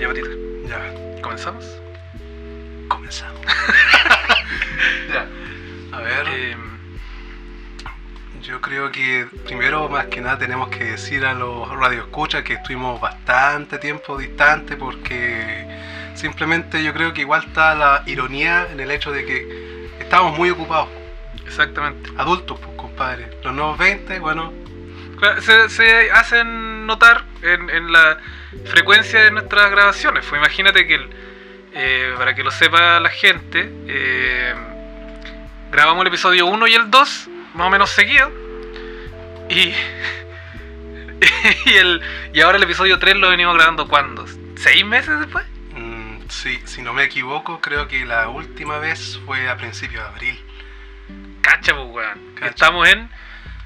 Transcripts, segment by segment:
Ya, Patito, Ya, ¿comenzamos? comenzamos. ya, a ver, Eh, yo creo que primero, más que nada, tenemos que decir a los radioescuchas que estuvimos bastante tiempo distante porque simplemente yo creo que igual está la ironía en el hecho de que estábamos muy ocupados. exactamente. Adultos, pues, compadre. Los nuevos 20, bueno, Se, se hacen notar en, en la frecuencia de nuestras grabaciones. Pues imagínate que, el- eh, para que lo sepa la gente, eh, grabamos el episodio 1 y el 2, más o menos seguido. Y, y, el, y ahora el episodio 3 lo venimos grabando ¿cuándo? ¿Seis meses después? Sí, si no me equivoco, creo que la última vez fue a principios de abril. Cacha, pues, weón. Cacha. Estamos en...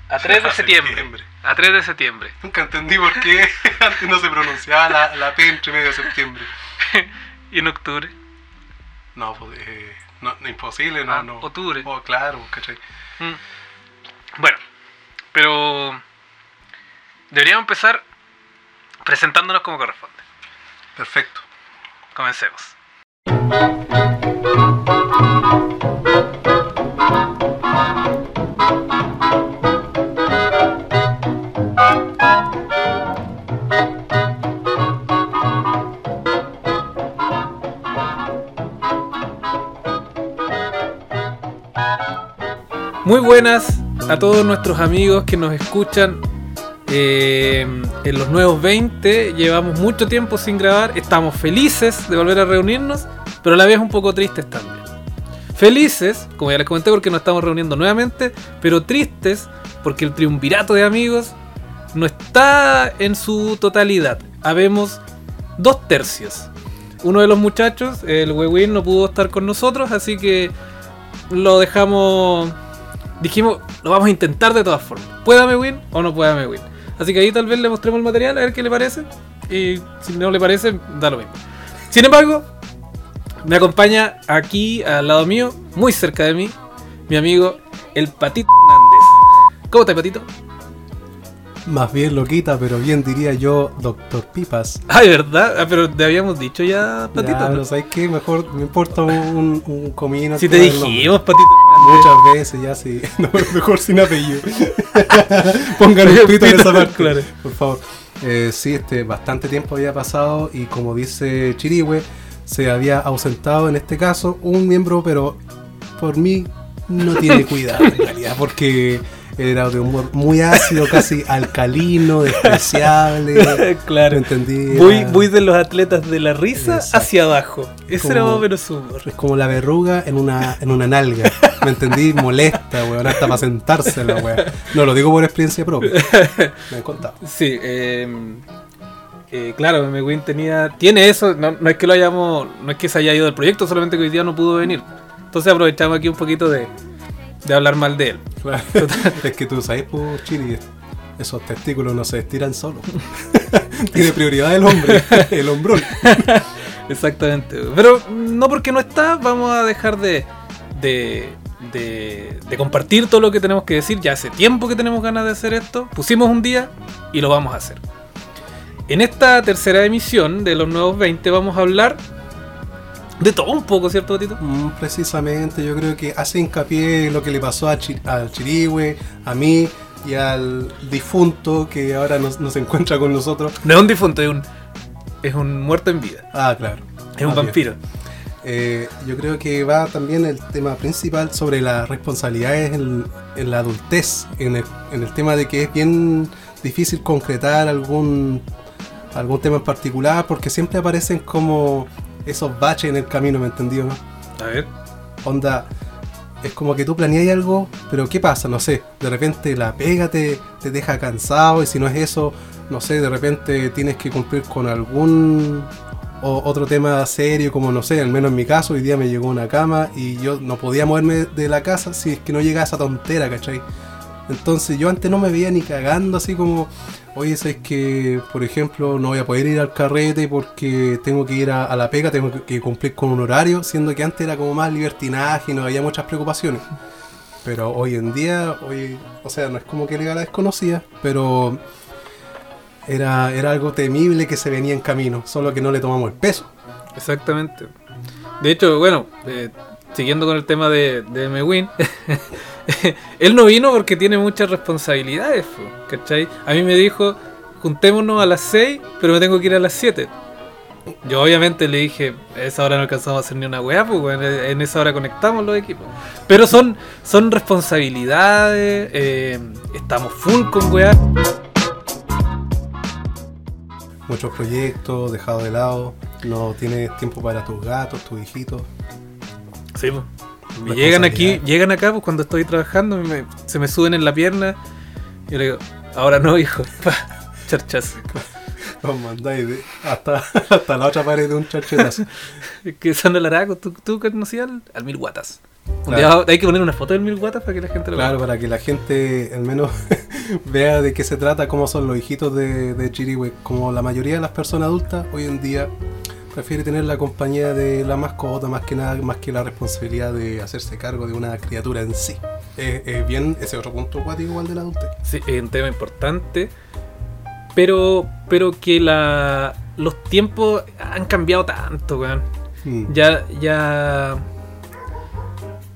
A 3 de septiembre. A 3 de septiembre. Nunca entendí por qué antes no se pronunciaba la, la P entre medio de septiembre. Y en octubre. No, pues, eh, no, no, imposible, no, Ah, no. octubre. Oh, claro, ¿cachai? Mm. Bueno, pero deberíamos empezar presentándonos como corresponde. Perfecto. Comencemos. Muy buenas a todos nuestros amigos que nos escuchan eh, en los nuevos 20. Llevamos mucho tiempo sin grabar. Estamos felices de volver a reunirnos, pero a la vez un poco tristes también. Felices, como ya les comenté, porque nos estamos reuniendo nuevamente, pero tristes porque el triunvirato de amigos no está en su totalidad. Habemos dos tercios. Uno de los muchachos, el Wewin, no pudo estar con nosotros, así que lo dejamos. Dijimos, lo vamos a intentar de todas formas. Puédame win o no puédame win. Así que ahí tal vez le mostremos el material a ver qué le parece. Y si no le parece, da lo mismo. Sin embargo, me acompaña aquí al lado mío, muy cerca de mí, mi amigo el Patito Hernández. ¿Cómo estás, Patito? Más bien loquita, pero bien diría yo, Doctor Pipas. Ay, ¿verdad? Ah, pero te habíamos dicho ya, Patito. Ya, ¿no? pero ¿sabes qué? Mejor me importa un, un comino. Si te dijimos, Patito. Muchas veces ya sí. No, mejor sin apellido. Pongan un pito en esa parte. Claro. Por favor. Eh, sí, este, bastante tiempo había pasado y como dice Chirihue, se había ausentado en este caso un miembro, pero por mí no tiene cuidado en realidad, porque era de humor muy ácido, casi alcalino, despreciable. claro. Voy, Era- voy de los atletas de la risa Exacto. hacia abajo. Ese Como- era más o menos su humor. Es como la verruga en una, en una nalga. ¿Me entendí? Molesta, weón. Hasta para sentarse la weón. No lo digo por experiencia propia. Me han contado. Sí, eh, eh, claro, Megwin tenía. Tiene eso, no, no es que lo hayamos. No es que se haya ido del proyecto, solamente que hoy día no pudo venir. Entonces aprovechamos aquí un poquito de, de hablar mal de él. Claro. Es que tú sabes, pues, Chiri, esos testículos no se estiran solos. Tiene prioridad el hombre, el hombrón. Exactamente. Pero no porque no está, vamos a dejar de, de, de, de compartir todo lo que tenemos que decir. Ya hace tiempo que tenemos ganas de hacer esto. Pusimos un día y lo vamos a hacer. En esta tercera emisión de los nuevos 20 vamos a hablar de todo un poco, ¿cierto? Mm, Precisamente, yo creo que hace hincapié en lo que le pasó a Chi- al Chirihue, a mí y al difunto que ahora no, no se encuentra con nosotros. No es un difunto, es un, es un muerto en vida. Ah, claro. Es un bien. vampiro. Eh, yo creo que va también el tema principal sobre las responsabilidades en, en la adultez, en el, en el tema de que es bien difícil concretar algún, algún tema en particular porque siempre aparecen como esos baches en el camino, ¿me entendió? No? A ver. Onda, es como que tú planeas algo, pero ¿qué pasa? No sé, de repente la pega te, te deja cansado y si no es eso, no sé, de repente tienes que cumplir con algún o otro tema serio, como no sé, al menos en mi caso, hoy día me llegó una cama y yo no podía moverme de la casa si es que no llegaba esa tontera, ¿cachai? Entonces yo antes no me veía ni cagando así como, oye, es que, por ejemplo, no voy a poder ir al carrete porque tengo que ir a, la pega, tengo que, cumplir con un horario, siendo que antes era como más libertinaje y no había muchas preocupaciones. Pero hoy en día, hoy, o sea, no es como que la desconocía, pero era, era algo temible que se venía en camino, solo que no le tomamos el peso. Exactamente. De hecho, bueno, eh, siguiendo con el tema de, de Mewin, él no vino porque tiene muchas responsabilidades, po, ¿cachai? A mí me dijo, juntémonos a las 6, pero me tengo que ir a las 7. Yo obviamente le dije, a esa hora no alcanzamos a hacer ni una weá, pues en esa hora conectamos los equipos. Pero son, son responsabilidades, eh, estamos full con weá. Muchos proyectos dejados de lado, no tienes tiempo para tus gatos, tus hijitos. Sí, pues. Y llegan aquí, llegan acá pues cuando estoy trabajando, me- se me suben en la pierna. Y yo le digo, ahora no, hijo. Pa, Charchazo. Los mandáis hasta, hasta la otra pared de un charchetazo. Que son el araco. ¿Tú, tú conocías al, al Mil Guatas? Claro. hay que poner una foto del Mil Guatas para que la gente lo Claro, vea. para que la gente al menos vea de qué se trata, cómo son los hijitos de, de Chirihue. Como la mayoría de las personas adultas hoy en día prefiere tener la compañía de la mascota más que nada, más que la responsabilidad de hacerse cargo de una criatura en sí. Es es bien ese otro punto cuático igual de la adultez. Sí, es un tema importante. Pero, pero que la, los tiempos han cambiado tanto, weón. Mm. Ya, ya.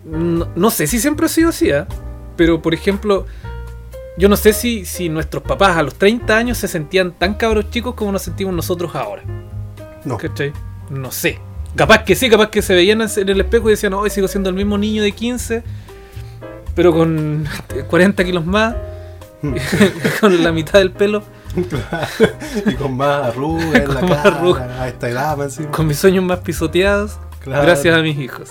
No, no sé si siempre ha sido así, ¿ah? pero por ejemplo, yo no sé si, si nuestros papás a los 30 años se sentían tan cabros chicos como nos sentimos nosotros ahora. No, ¿Cachai? No sé. Capaz que sí, capaz que se veían en el espejo y decían, hoy sigo siendo el mismo niño de 15, pero con 40 kilos más, con la mitad del pelo, y con más arrugas en la Con más cara, arrugas. a esta edad más encima. con mis sueños más pisoteados, Claro. gracias a mis hijos.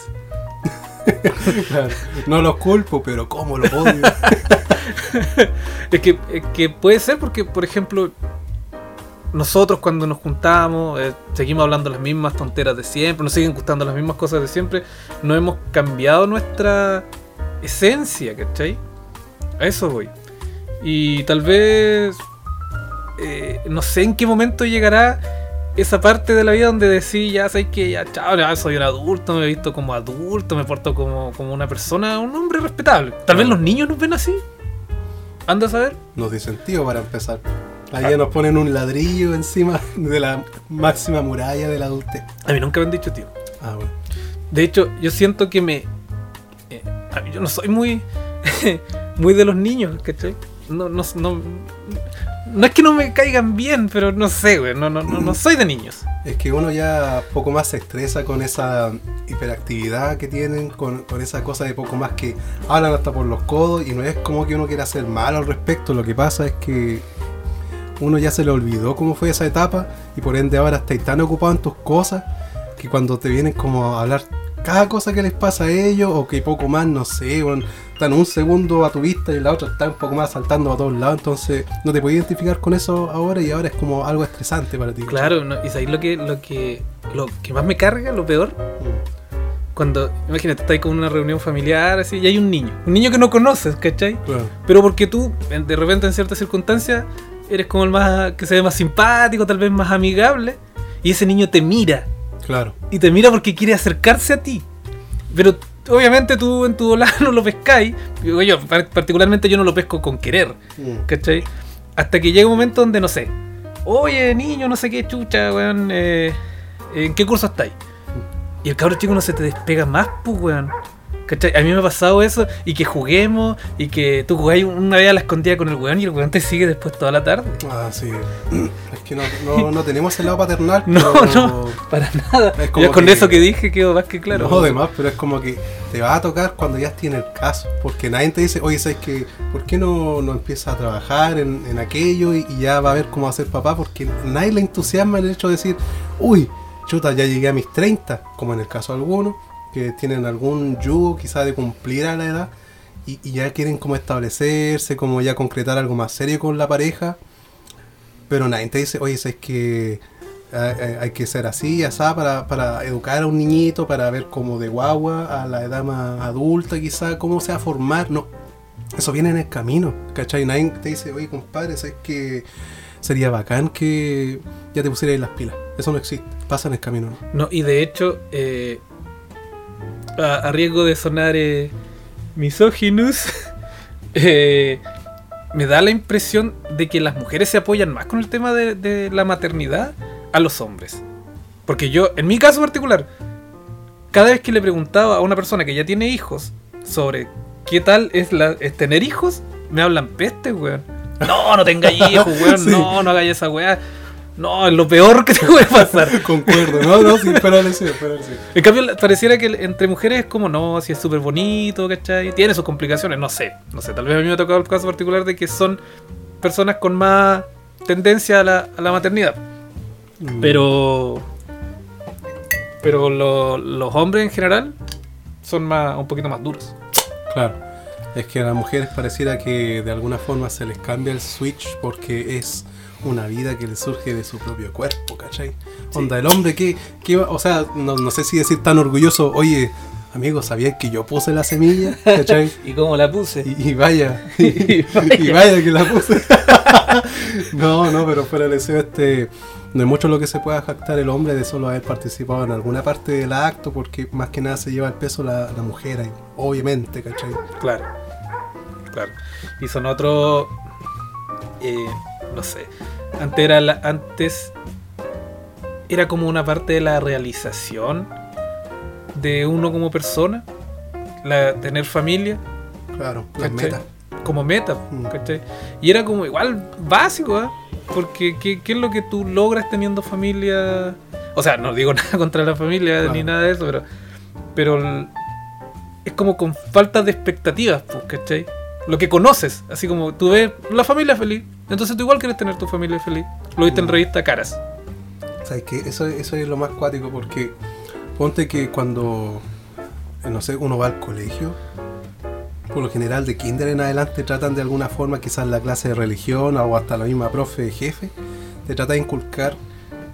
Claro. No los culpo, pero cómo los odio. Es que, es que puede ser porque, por ejemplo, nosotros cuando nos juntamos, eh, seguimos hablando las mismas tonteras de siempre, nos siguen gustando las mismas cosas de siempre, no hemos cambiado nuestra esencia, ¿cachai? A eso voy. Y tal vez, eh, no sé en qué momento llegará esa parte de la vida donde decís, ya sabes que ya, chao, ya soy un adulto, me he visto como adulto, me porto como, como una persona, un hombre respetable. Tal vez los niños nos ven así. Anda a saber. Nos dicen tío para empezar. Allá nos ponen un ladrillo encima de la máxima muralla de la adultez. A mí nunca me han dicho tío. Ah, bueno. De hecho, yo siento que me. eh, a mí yo no soy muy. muy de los niños, ¿cachai? No, no, no, no es que no me caigan bien, pero no sé, güey. No, no, no, no soy de niños. Es que uno ya poco más se estresa con esa hiperactividad que tienen, con, con esa cosa de poco más que hablan hasta por los codos y no es como que uno quiera hacer mal al respecto, lo que pasa es que uno ya se le olvidó cómo fue esa etapa y por ende ahora estáis tan ocupado en tus cosas que cuando te vienen como a hablar cada cosa que les pasa a ellos o que poco más, no sé, bueno, están un segundo a tu vista y la otra está un poco más saltando a todos lados, entonces no te puedes identificar con eso ahora y ahora es como algo estresante para ti. Claro, no, y sabéis lo que, lo que. Lo que más me carga, lo peor, Mm, cuando. Imagínate, estáis con una reunión familiar así y hay un niño. Un niño que no conoces, ¿cachai? Claro. Pero porque tú, de repente en ciertas circunstancias, eres como el más. que se ve más simpático, tal vez más amigable. Y ese niño te mira. Claro. Y te mira porque quiere acercarse a ti. Pero obviamente tú en tu volada no lo pescáis. Yo, par- particularmente yo no lo pesco con querer. Mm. ¿Cachai? Hasta que llega un momento donde no sé. Oye, niño, no sé qué chucha, weón. eh, ¿En qué curso estáis? Y el cabro chico no se te despega más, pues, weón. ¿Cachai? A mí me ha pasado eso y que juguemos y que tú jugáis una vez a la escondida con el weón y el weón te sigue después toda la tarde. Ah, sí. Es que no, no, no tenemos el lado paternal. No, pero- no, para nada. Es como con que- eso que dije quedó más que claro. No, demás, pero es como que te va a tocar cuando ya tiene el caso. Porque nadie te dice, oye, ¿sabes qué? ¿Por qué no, no empieza a trabajar en, en aquello y, y ya va a ver cómo hacer papá? Porque nadie le entusiasma el hecho de decir, uy, chuta, ya llegué a mis 30, como en el caso de algunos, que tienen algún yugo quizá de cumplir a la edad y, y ya quieren como establecerse, como ya concretar algo más serio con la pareja. Pero nadie te dice, oye, ¿sabes que hay, hay que ser así, asá, para, para educar a un niñito, para ver como de guagua a la edad más adulta, quizá, cómo se va a formar. No, eso viene en el camino, ¿cachai? Nadie te dice, oye, compadre, ¿sabes que sería bacán que ya te pusieras las pilas? Eso no existe, pasa en el camino, ¿no? No, y de hecho, eh, a, a riesgo de sonar eh, misóginos, eh, me da la impresión de que las mujeres se apoyan más con el tema de, de la maternidad a los hombres. Porque yo, en mi caso particular, cada vez que le preguntaba a una persona que ya tiene hijos sobre qué tal es, la, es tener hijos, me hablan peste, weón. No, no tengáis hijos, weón. Sí. No, no hagáis esa weá. No, es lo peor que te puede pasar. Concuerdo, no, no, sí, espérale, sí, espérale, sí. En cambio, pareciera que entre mujeres es como, no, si es súper bonito, ¿cachai? Tiene sus complicaciones, no sé, no sé. Tal vez a mí me ha tocado el caso particular de que son personas con más tendencia a la, a la maternidad. Mm. Pero. Pero lo- los hombres en general son más, un poquito más duros. Claro. Es que a las mujeres pareciera que de alguna forma se les cambia el switch porque es una vida que le surge de su propio cuerpo, ¿cachai? Onda, el hombre que, que va- o sea, no, no sé si decir tan orgulloso, oye, amigo, ¿sabías que yo puse la semilla? ¿cachai? ¿Y cómo la puse? Y, y vaya, Y y vaya que la puse. no, no, pero fuera del deseo, este, no es mucho lo que se pueda jactar el hombre de solo haber participado en alguna parte del acto, porque más que nada se lleva el peso la, la mujer, ahí, obviamente, ¿cachai? Claro, claro. Y son otros. eh, no sé. Antes era, la- antes era como una parte de la realización de uno como persona. La, tener familia Claro, ¿Cachai? metas. como meta. Mm. ¿cachai? Y era como igual básico, ¿ah? Porque ¿qué, qué es lo que tú logras teniendo familia? O sea, no digo nada contra la familia Claro. ni nada de eso, pero, pero es como con falta de expectativas, pues, ¿cachai? Lo que conoces, así como tú ves la familia feliz, entonces tú igual quieres tener tu familia feliz. Lo viste en Mm. revista Caras. ¿Sabes qué? Eso, eso es lo más cuático porque ponte que cuando, eh, no sé, uno va al colegio, por lo general de kinder en adelante tratan de alguna forma, quizás la clase de religión o hasta la misma profe jefe, te trata de inculcar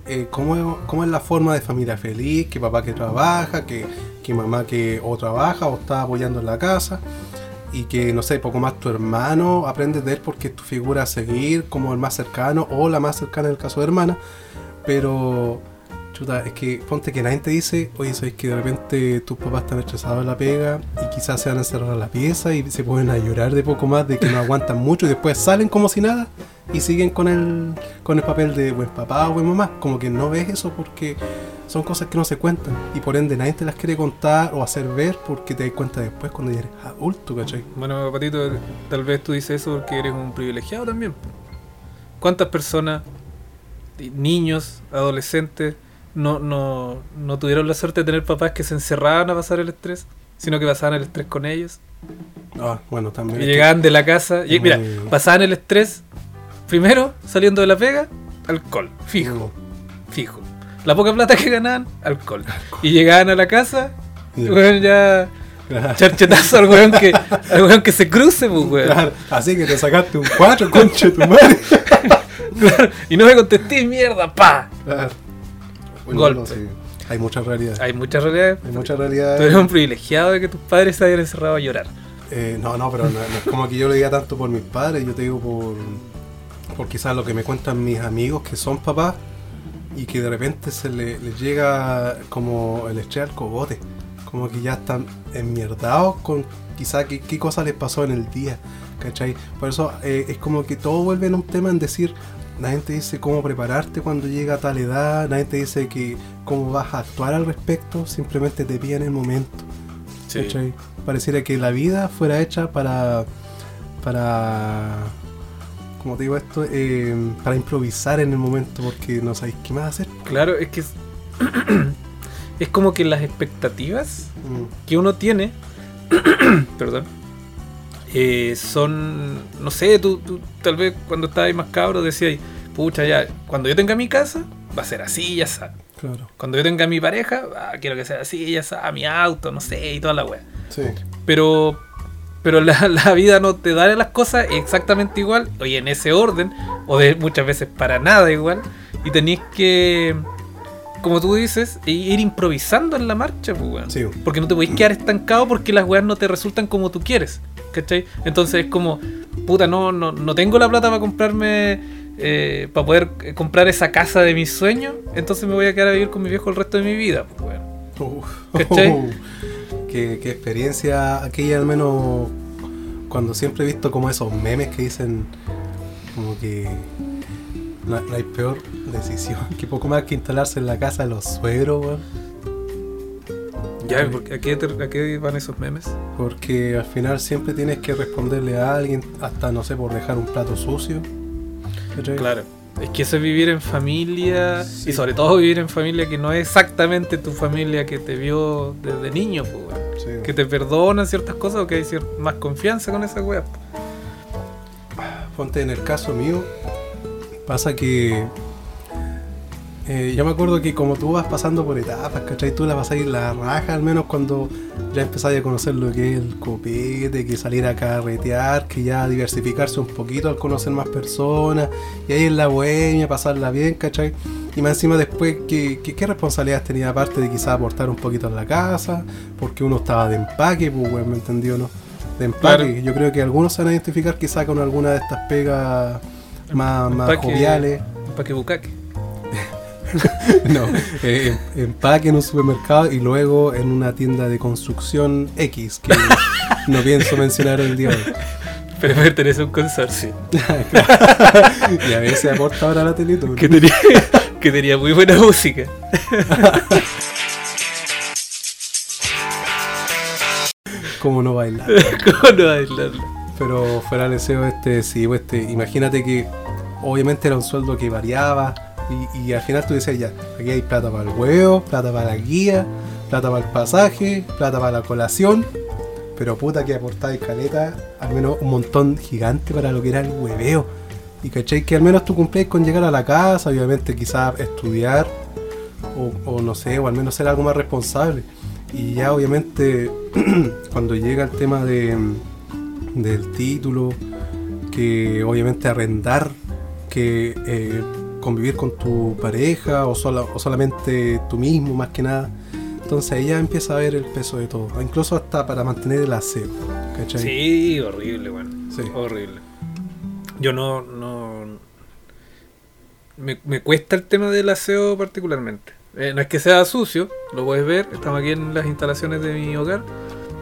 eh, cómo, cómo es la forma de familia feliz, que papá que trabaja, que, que mamá que o trabaja o está apoyando en la casa. Y que, no sé, poco más tu hermano aprendes de él porque es tu figura a seguir como el más cercano o la más cercana en el caso de hermana. Pero, chuta, es que ponte que nadie te dice, oye, sabes que de repente tus papás están estresados en la pega y quizás se van a encerrar en la pieza y se pueden a llorar de poco más, de que no aguantan mucho y después salen como si nada y siguen con el, con el papel de buen papá o buen mamá. Como que no ves eso porque son cosas que no se cuentan y por ende nadie te las quiere contar o hacer ver porque te das cuenta después cuando ya eres adulto, ¿cachai? Bueno, Patito, tal vez tú dices eso porque eres un privilegiado también. ¿Cuántas personas, niños, adolescentes, no, no, no tuvieron la suerte de tener papás que se encerraban a pasar el estrés, sino que pasaban el estrés con ellos? Ah, bueno, también. Y llegaban de la casa. Y, mira, pasaban el estrés, primero, saliendo de la pega, alcohol, fijo, fijo. La poca plata que ganaban, alcohol. Y llegaban a la casa, Ya. weón, ya Claro. charchetazo al weón que, al weón que se cruce, pues, weón. Claro, así que te sacaste un 4, concha de tu madre. Claro, y no me contesté, mierda, pa. Claro. Golpe. no, sí. Hay muchas realidades. Hay muchas realidades. Hay muchas Tú eres realidades. un privilegiado de que tus padres se hayan encerrado a llorar. Eh, no, no, pero no, no es como que yo lo diga tanto por mis padres, yo te digo por, por quizás lo que me cuentan mis amigos que son papás y que de repente se le- les llega como el estrés al cogote. Como que ya están enmierdados con quizás qué, qué cosa les pasó en el día. ¿Cachai? Por eso eh, es como que todo vuelve en un tema en decir, nadie te dice cómo prepararte cuando llega a tal edad, nadie te dice que cómo vas a actuar al respecto, simplemente te piden el momento. ¿cachai? Pareciera que la vida fuera hecha para. para. Como te digo esto, Eh, para improvisar en el momento porque no sabéis qué más hacer. Claro, es que es, es como que las expectativas Mm, que uno tiene, perdón, eh, son, no sé, tú, tú tal vez cuando estabas más cabro decías, pucha, ya, cuando yo tenga mi casa, va a ser así, ya sabes. claro. Cuando yo tenga mi pareja, ah, quiero que sea así, ya sabes, mi auto, no sé, y toda la wea. Sí. Pero, pero la, la vida no te da las cosas exactamente igual, oye, en ese orden, o de muchas veces para nada igual, y tenéis que, como tú dices, ir improvisando en la marcha, pues. Sí. Porque no te podéis quedar estancado porque las weas no te resultan como tú quieres. ¿cachai? Entonces es como, puta, no, no, no tengo la plata para comprarme, eh, para poder eh, comprar esa casa de mis sueños, entonces me voy a quedar a vivir con mi viejo el resto de mi vida, pues. Uf. ¿Cachai? qué, qué experiencia aquella al menos cuando siempre he visto como esos memes que dicen como que no, no hay peor decisión que poco más que instalarse en la casa de los suegros, weón. Ya, ¿a qué, te- a qué van esos memes? Porque al final siempre tienes que responderle a alguien, hasta no sé, por dejar un plato sucio. Claro. Es que eso es vivir en familia Sí. y sobre todo vivir en familia que no es exactamente tu familia que te vio desde niño, pues. Sí. que te perdonan ciertas cosas o que hay más confianza con esa wea. Ponte en el caso mío, pasa que eh, yo me acuerdo que como tú vas pasando por etapas, ¿cachai? Tú la vas a ir la raja, al menos cuando ya empezás a conocer lo que es el copete, que salir a carretear, que ya diversificarse un poquito al conocer más personas, y ahí en la bohemia, pasarla bien, ¿cachai? Y más encima después, ¿qué, qué, qué responsabilidades tenía aparte de quizás aportar un poquito en la casa? Porque uno estaba de empaque, pues, weón, ¿me entendió no? De empaque. Claro. Yo creo que algunos se van a identificar quizás con alguna de estas pegas más, más Empaque. joviales. Pa' que bucaque. No, eh, em- empaque en un supermercado y luego en una tienda de construcción X, que no pienso mencionar el día de hoy. Pero pertenece a un consorcio. Y a veces aporta ahora la Teletón. Que tenía, que tenía muy buena música. Como no bailar. ¿Cómo no bailarlo? Pero fuera del deseo, este, sí, pues, este, imagínate que obviamente era un sueldo que variaba y, al final tú decías ya, aquí hay plata para el huevo, plata para la guía, plata para el pasaje, plata para la colación, pero puta que aportáis caleta, al menos un montón gigante para lo que era el hueveo. Y cachai que al menos tú cumplís con llegar a la casa, obviamente quizás estudiar, o, o no sé, o al menos ser algo más responsable. Y ya obviamente cuando llega el tema de, del título, que obviamente arrendar, que eh, convivir con tu pareja o, sola- o solamente tú mismo más que nada. Entonces ahí ya empieza a ver el peso de todo, incluso hasta para mantener el aseo. ¿cachai? Sí, horrible. Sí. Horrible. Yo no, no. Me, me cuesta el tema del aseo particularmente. Eh, no es que sea sucio, lo puedes ver. Estamos aquí en las instalaciones de mi hogar.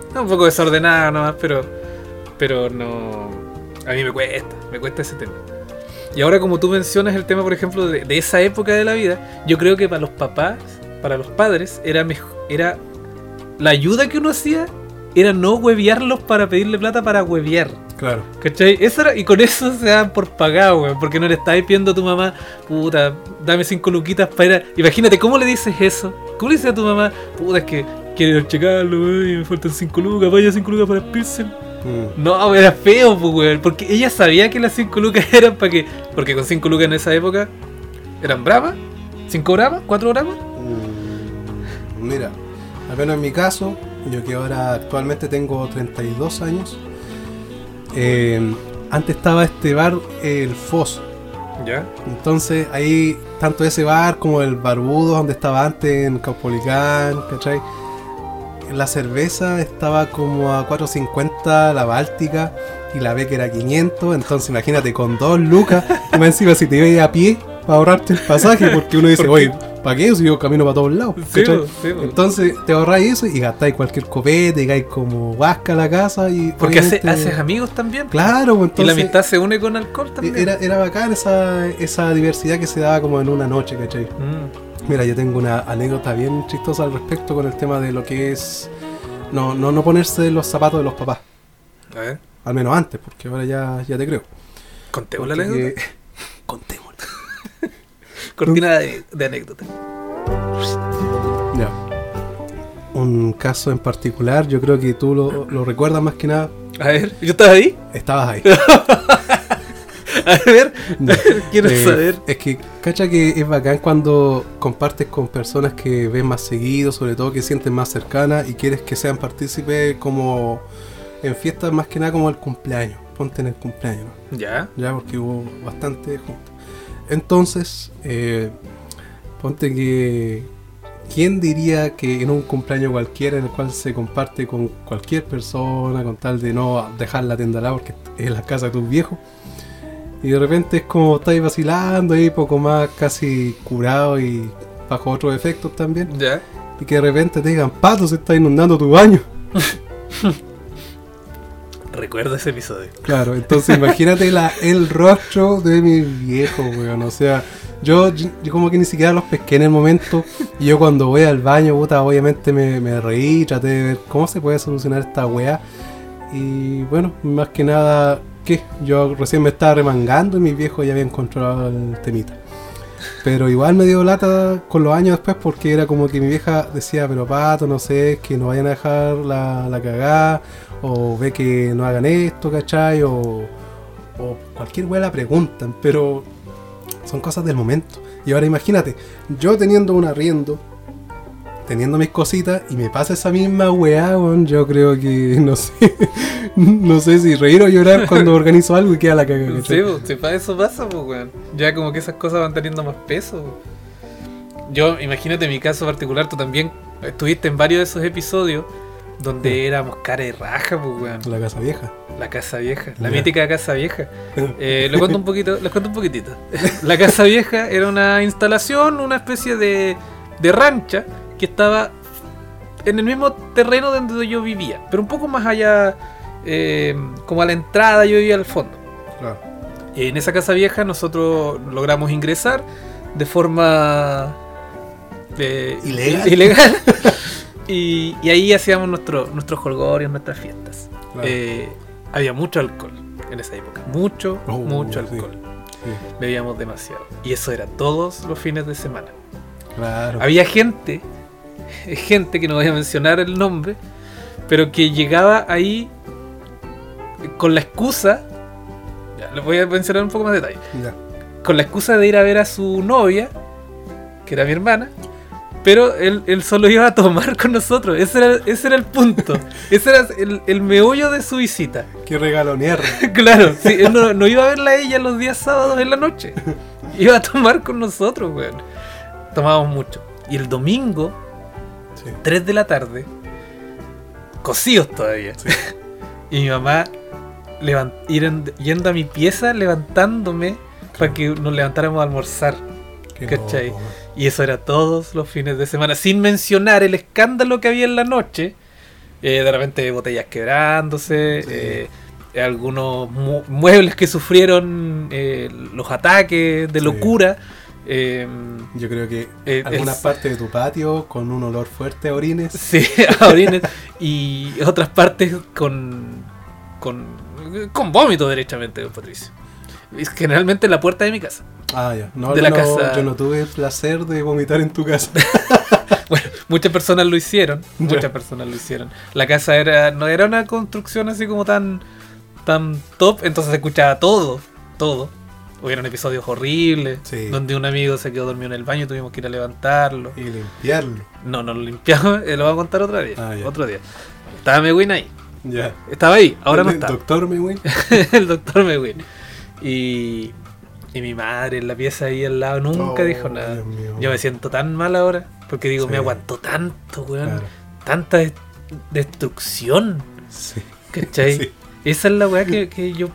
Está un poco desordenada nomás, pero. Pero no. A mí me cuesta, me cuesta ese tema. Y ahora, como tú mencionas el tema, por ejemplo, de, de esa época de la vida, yo creo que para los papás, para los padres, era mejor. Era. La ayuda que uno hacía era no huevearlos para pedirle plata para huevear. Claro. ¿Cachai? Eso era- y con eso se dan por pagado, weón. Porque no le estáis pidiendo a tu mamá, puta, dame cinco luquitas para ir a... Imagínate, ¿cómo le dices eso? ¿Cómo le dices a tu mamá, puta, es que quiero ir checarlo, weón, y me faltan cinco lucas, vaya cinco lucas para el piercing? Mm. No, era feo, pues, weón. Porque ella sabía que las cinco lucas eran para que... Porque con cinco lucas en esa época eran bravas, cinco bravas, cuatro bravas. Mm, Mira, al menos en mi caso, yo que ahora actualmente tengo 32 años, eh, antes estaba este bar, el Foso. Ya. Entonces ahí, tanto ese bar como el Barbudo, donde estaba antes en Caupolicán, ¿cachai? La cerveza estaba como a 4.50, la Báltica, y la B que era 500, entonces imagínate, con dos lucas, y más encima si te ibas a pie para ahorrarte el pasaje, porque uno dice, ¿Por oye, ¿para qué? Si yo camino para todos lados. Entonces te ahorráis eso y gastáis cualquier copete, llegáis como vasca a la casa y... Porque hace- haces amigos también. Claro, pues, y la entonces... amistad se une con alcohol también. Era, era bacán esa, esa diversidad que se daba como en una noche, ¿cachai? Mm. Mira, yo tengo una anécdota bien chistosa al respecto con el tema de lo que es no, no, no ponerse los zapatos de los papás. A ver, Al menos antes, porque ahora ya, ya te creo. contemos la anécdota. Contémosla. Cortina de, de anécdota. Ya. Un caso en particular, yo creo que tú lo, lo recuerdas más que nada. A ver, ¿yo estaba ahí? Estabas ahí. A ver, quiero Eh, saber. Es que, cacha que es bacán cuando compartes con personas que ves más seguido, sobre todo que sientes más cercanas y quieres que sean partícipes como en fiestas más que nada como el cumpleaños. Ponte en el cumpleaños, ¿no? Ya. ya porque hubo bastante juntos. Entonces, eh, ponte que ¿quién diría que en un cumpleaños cualquiera en el cual se comparte con cualquier persona con tal de no dejar la tienda al lado porque es la casa de tus viejos? Y de repente es como estáis vacilando ahí, poco más casi curado y bajo otros efectos también. ¿Ya? Y que de repente te digan, pato, se está inundando tu baño. Recuerdo ese episodio. Claro, entonces imagínate la, el rostro de mi viejo, weón. O sea, yo, yo como que ni siquiera los pesqué en el momento. Y yo cuando voy al baño, puta, obviamente me, me reí, traté de ver cómo se puede solucionar esta weá. Y bueno, más que nada, ¿qué? Yo recién me estaba remangando y mis viejos ya habían controlado el temita. Pero igual me dio lata con los años después porque era como que mi vieja decía, pero pato, no sé, que no vayan a dejar la, la cagada, o ve que no hagan esto, ¿cachai? O, o cualquier weá la preguntan, pero son cosas del momento. Y ahora imagínate, yo teniendo un arriendo, teniendo mis cositas, y me pasa esa misma weá, weón, yo creo que no sé, no sé si reír o llorar cuando organizo algo y queda la cagada. Sí, pues, para eso pasa, pues, weón. Ya como que esas cosas van teniendo más peso. weón. Yo, imagínate mi caso particular, tú también estuviste en varios de esos episodios donde éramos cara y raja, pues, weón. La casa vieja. La casa vieja, la mítica casa vieja. Eh, les cuento un poquito, les cuento un poquitito. La casa vieja era una instalación, una especie de, de rancha que estaba en el mismo terreno donde yo vivía, pero un poco más allá, eh, como a la entrada, yo vivía al fondo. Claro. En esa casa vieja nosotros logramos ingresar de forma eh, Ilegal. ilegal. y, y ahí hacíamos nuestro, nuestros jolgorios, nuestras fiestas. Claro. Eh, había mucho alcohol en esa época. Mucho, Oh, mucho sí. alcohol. Sí, Bebíamos demasiado. Y eso era todos los fines de semana. claro. Había gente, gente que no voy a mencionar el nombre, pero que llegaba ahí con la excusa. Ya, les voy a mencionar un poco más de detalle. Ya. Con la excusa de ir a ver a su novia, que era mi hermana. Pero él, él solo iba a tomar con nosotros. Ese era, ese era el punto. Ese era el, el meollo de su visita. Qué regalonear. claro, sí, él no, no iba a verla a ella los días sábados en la noche. Iba a tomar con nosotros, weón. Tomábamos mucho. Y el domingo, Sí. 3 de la tarde, cocidos todavía. y mi mamá levan- ir- yendo a mi pieza, levantándome para que nos levantáramos a almorzar. Qué ¿Cachai? Y eso era todos los fines de semana, sin mencionar el escándalo que había en la noche. Eh, de repente botellas quebrándose, Sí. eh, algunos mu- muebles que sufrieron eh, los ataques de Sí. Eh, Yo creo que eh, algunas el- partes de tu patio con un olor fuerte a orines. Sí, a orines. y otras partes con, con, con vómito derechamente, don Patricio. Es generalmente en la puerta de mi casa. Ah, ya. No, De yo la no- casa- Yo no tuve el placer de vomitar en tu casa. Bueno, muchas personas lo hicieron. Muchas personas lo hicieron. La casa era no era una construcción así como tan tan top, entonces se escuchaba todo, todo. Hubieron episodios horribles, Sí. donde un amigo se quedó dormido en el baño tuvimos que ir a levantarlo. y limpiarlo. No, no lo limpiamos, eh, lo voy a contar otro día. Ah, otro día. Estaba Mewin ahí. Ya. Estaba ahí, ahora no El está. Doctor Mewin. el doctor Mewin. Y, y mi madre en la pieza ahí al lado nunca Oh, dijo nada. Yo me siento tan mal ahora, porque digo, Sí. me aguantó tanto, weón. Claro. Tanta des- destrucción, Sí. ¿cachai? Sí. Esa es la weá que, que yo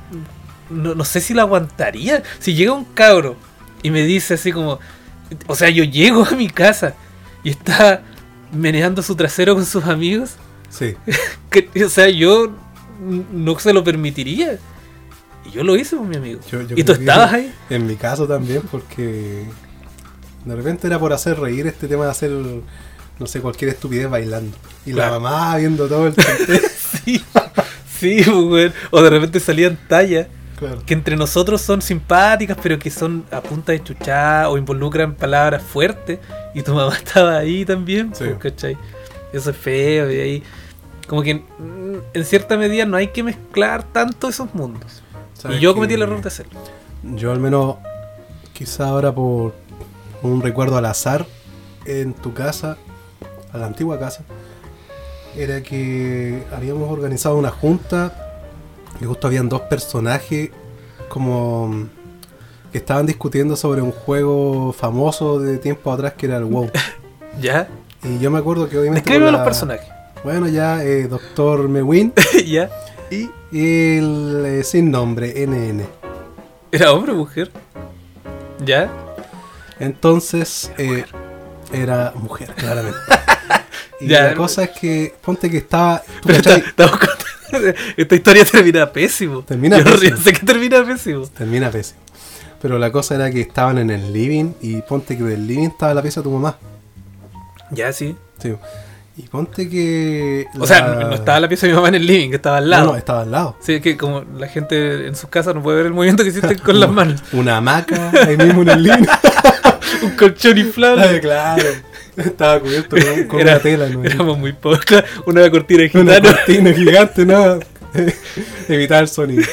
no, no sé si la aguantaría. Si llega un cabro y me dice así como, o sea, yo llego a mi casa y está meneando su trasero con sus amigos, Sí. que, o sea, yo no se lo permitiría. Y yo lo hice con mi amigo. Yo- yo y tú estabas ahí. En mi caso también, porque de repente era por hacer reír este tema de hacer, no sé, cualquier estupidez bailando. Y la mamá viendo todo el. Sí, sí, pues. O de repente salían tallas claro. que entre nosotros son simpáticas, pero que son a punta de chuchá o involucran palabras fuertes. Y tu mamá estaba ahí también, Sí. pues, ¿cachai? Eso es feo, y ahí. Como que mm, en cierta medida no hay que mezclar tanto esos mundos. Y ¿Sabes yo cometí el error de hacerlo. Yo al menos, quizá ahora por un recuerdo al azar, en tu casa, a la antigua casa, era que habíamos organizado una junta y justo habían dos personajes como que estaban discutiendo sobre un juego famoso de tiempo atrás que era el WoW. ¿Ya? Y yo me acuerdo que obviamente. Describe con los la- personajes. Bueno, ya, eh, Doctor Mewin ya. Y. el eh, sin nombre, NN. ¿Era hombre o mujer? ¿Ya? Entonces, eh, era mujer, claramente. y Ya. la cosa es que, ponte que estaba. ¿tú Pero está- contando- Esta historia termina pésimo. Termina Yo pésimo. sé que termina pésimo. Termina pésimo. Pero la cosa era que estaban en el living y ponte que del living estaba la pieza de tu mamá. Ya, sí. Sí. Y ponte que. O sea, no, no estaba la pieza de mi mamá en el living, que estaba al lado. no, estaba al lado. Sí, es que como la gente en sus casas no puede ver el movimiento que hiciste con las manos. Una hamaca ahí mismo en el living. Un colchón inflable. Claro. Estaba cubierto con, con Era- una tela, ¿no? Éramos muy. Claro, Una cortina de Una cortina gigante, ¿no? Evitar el sonido.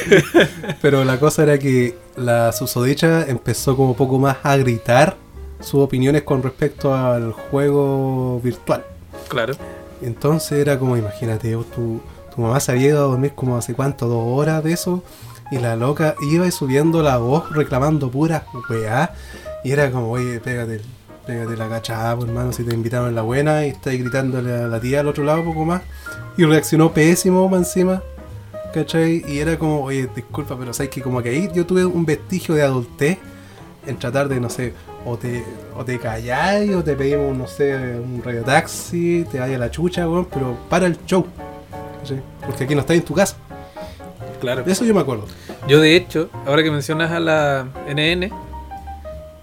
Pero la cosa era que la susodicha empezó como poco más a gritar sus opiniones con respecto al juego virtual. Claro. Entonces era como, imagínate, vos, tu, tu mamá se había ido a dormir como hace cuánto, dos horas de eso, y la loca iba subiendo la voz reclamando pura weá, y era como, oye, pégate, pégate la cachada, pues, hermano, si te invitaron en la buena, y estáis gritándole a la tía al otro lado poco más, y reaccionó pésimo más encima, ¿cachai? Y era como, oye, disculpa, pero sabes que como que ahí yo tuve un vestigio de adultez en tratar de, no sé, o te, o te calláis, o te pedimos, no sé, un radio taxi, te vaya a la chucha, weón, pero para el show. ¿cachai? Porque aquí no estás en tu casa. Claro. De eso yo me acuerdo. Yo de hecho, ahora que mencionas a la NN,